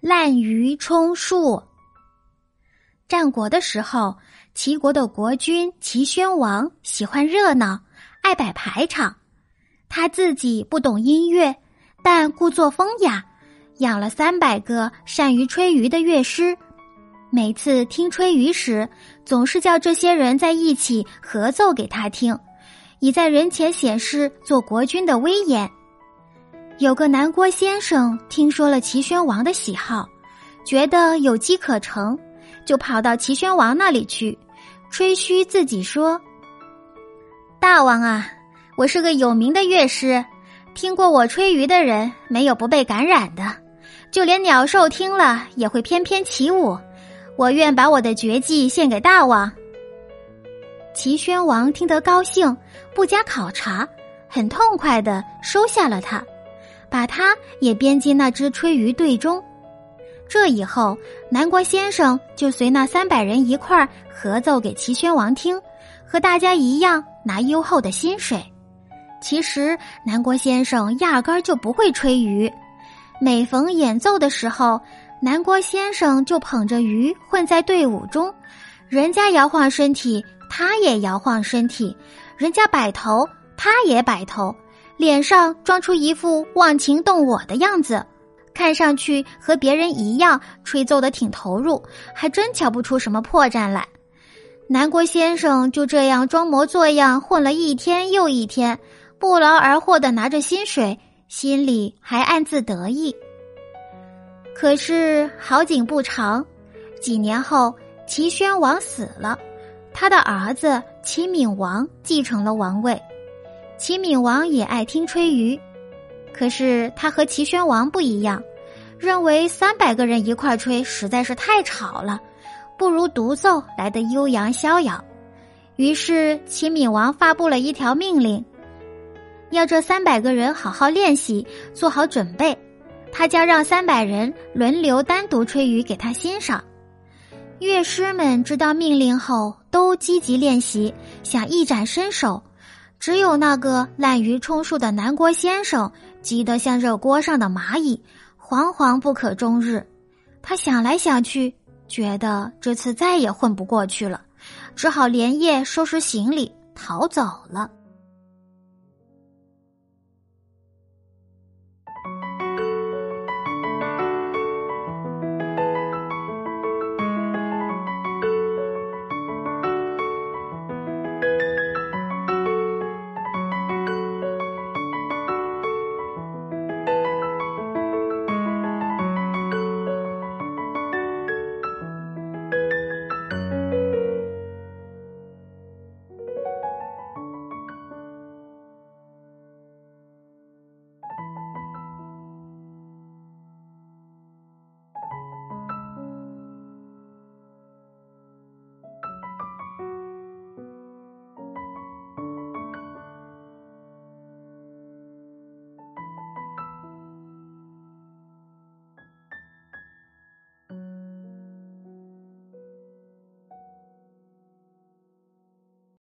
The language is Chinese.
滥竽充数。战国的时候，齐国的国君齐宣王喜欢热闹，爱摆排场。他自己不懂音乐，但故作风雅，养了三百个善于吹竽的乐师。每次听吹竽时，总是叫这些人在一起合奏给他听，以在人前显示做国君的威严。有个南郭先生听说了齐宣王的喜好，觉得有机可乘。就跑到齐宣王那里去，吹嘘自己说：“大王啊，我是个有名的乐师，听过我吹竽的人没有不被感染的，就连鸟兽听了也会翩翩起舞。我愿把我的绝技献给大王。”齐宣王听得高兴，不加考察，很痛快的收下了他，把他也编进那支吹竽队中。这以后，南国先生就随那三百人一块儿合奏给齐宣王听，和大家一样拿优厚的薪水。其实，南国先生压根儿就不会吹竽。每逢演奏的时候，南国先生就捧着竽混在队伍中，人家摇晃身体，他也摇晃身体；人家摆头，他也摆头，脸上装出一副忘情动我的样子。看上去和别人一样，吹奏的挺投入，还真瞧不出什么破绽来。南郭先生就这样装模作样混了一天又一天，不劳而获的拿着薪水，心里还暗自得意。可是好景不长，几年后齐宣王死了，他的儿子齐闵王继承了王位。齐闵王也爱听吹竽。可是他和齐宣王不一样，认为三百个人一块吹实在是太吵了，不如独奏来的悠扬逍遥。于是齐闵王发布了一条命令，要这三百个人好好练习，做好准备。他将让三百人轮流单独吹竽给他欣赏。乐师们知道命令后，都积极练习，想一展身手。只有那个滥竽充数的南郭先生。急得像热锅上的蚂蚁，惶惶不可终日。他想来想去，觉得这次再也混不过去了，只好连夜收拾行李逃走了。